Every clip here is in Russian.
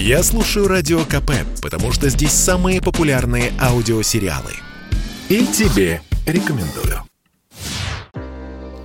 Я слушаю Радио КП, потому что здесь самые популярные аудиосериалы. И тебе рекомендую.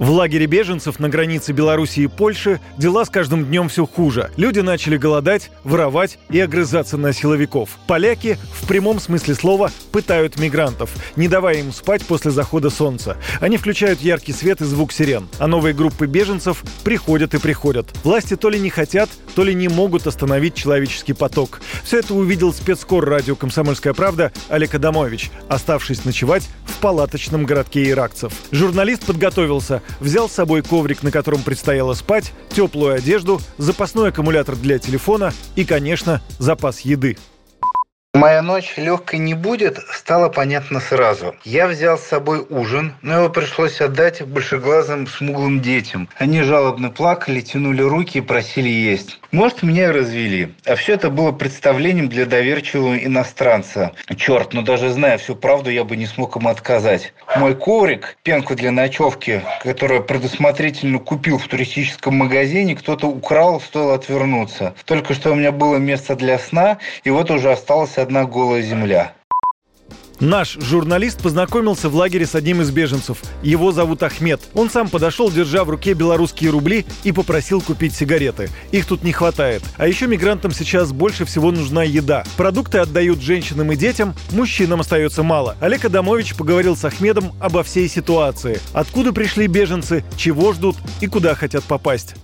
В лагере беженцев на границе Беларуси и Польши дела с каждым днем все хуже. Люди начали голодать, воровать и огрызаться на силовиков. Поляки в прямом смысле слова пытают мигрантов, не давая им спать после захода солнца. Они включают яркий свет и звук сирен. А новые группы беженцев приходят и приходят. Власти то ли не хотят, то ли не могут остановить человеческий поток. Все это увидел спецкор радио «Комсомольская правда» Олег Адамович, оставшись ночевать в палаточном городке иракцев. Журналист подготовился, взял с собой коврик, на котором предстояло спать, теплую одежду, запасной аккумулятор для телефона и, конечно, запас еды. Моя ночь легкой не будет, стало понятно сразу. Я взял с собой ужин, но его пришлось отдать большеглазым смуглым детям. Они жалобно плакали, тянули руки и просили есть. Может, меня развели. А все это было представлением для доверчивого иностранца. Черт, но ну даже зная всю правду, я бы не смог ему отказать. Мой коврик, пенку для ночевки, которую предусмотрительно купил в туристическом магазине, кто-то украл, стоило отвернуться. Только что у меня было место для сна, и вот уже осталось одна голая земля. Наш журналист познакомился в лагере с одним из беженцев. Его зовут Ахмед. Он сам подошел, держа в руке белорусские рубли и попросил купить сигареты. Их тут не хватает. А еще мигрантам сейчас больше всего нужна еда. Продукты отдают женщинам и детям, мужчинам остается мало. Олег Адамович поговорил с Ахмедом обо всей ситуации. Откуда пришли беженцы, чего ждут и куда хотят попасть.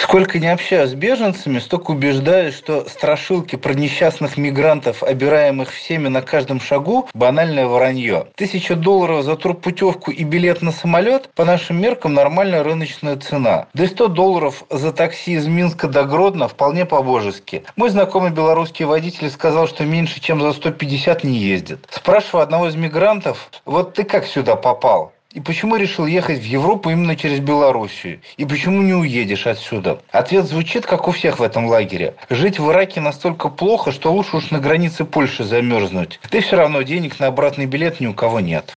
Сколько не общаюсь с беженцами, столько убеждаюсь, что страшилки про несчастных мигрантов, обираемых всеми на каждом шагу, банальное вранье. Тысяча долларов за турпутевку и билет на самолет по нашим меркам нормальная рыночная цена. Да и 100 долларов за такси из Минска до Гродно вполне по-божески. Мой знакомый белорусский водитель сказал, что меньше, чем за 150 не ездит. Спрашиваю одного из мигрантов, вот ты как сюда попал? И почему решил ехать в Европу именно через Белоруссию? И почему не уедешь отсюда? Ответ звучит, как у всех в этом лагере. Жить в Ираке настолько плохо, что лучше уж на границе Польши замерзнуть. И все равно денег на обратный билет ни у кого нет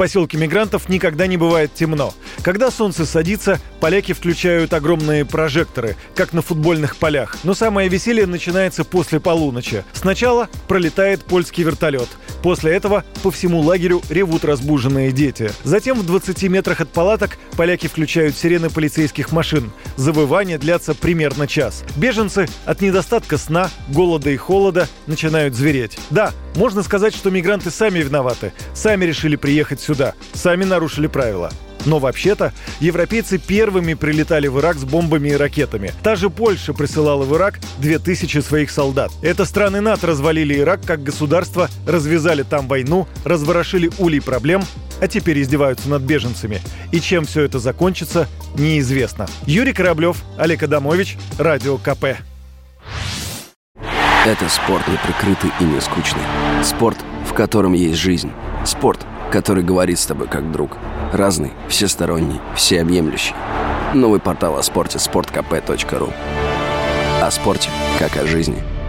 поселке мигрантов никогда не бывает темно. Когда солнце садится, поляки включают огромные прожекторы, как на футбольных полях. Но самое веселье начинается после полуночи. Сначала пролетает польский вертолет. После этого по всему лагерю ревут разбуженные дети. Затем в 20 метрах от палаток поляки включают сирены полицейских машин. Завывания длятся примерно час. Беженцы от недостатка сна, голода и холода начинают звереть. Да, можно сказать, что мигранты сами виноваты. Сами решили приехать сюда. Сами нарушили правила. Но вообще-то европейцы первыми прилетали в Ирак с бомбами и ракетами. Та же Польша присылала в Ирак 2000 своих солдат. Это страны НАТО развалили Ирак как государство, развязали там войну, разворошили улей проблем, а теперь издеваются над беженцами. И чем все это закончится, неизвестно. Юрий Кораблев, Олег Адамович, Радио КП. Это спорт неприкрытый и не скучный. Спорт, в котором есть жизнь. Спорт, который говорит с тобой как друг. Разный, всесторонний, всеобъемлющий. Новый портал о спорте – sportkp.ru О спорте, как о жизни –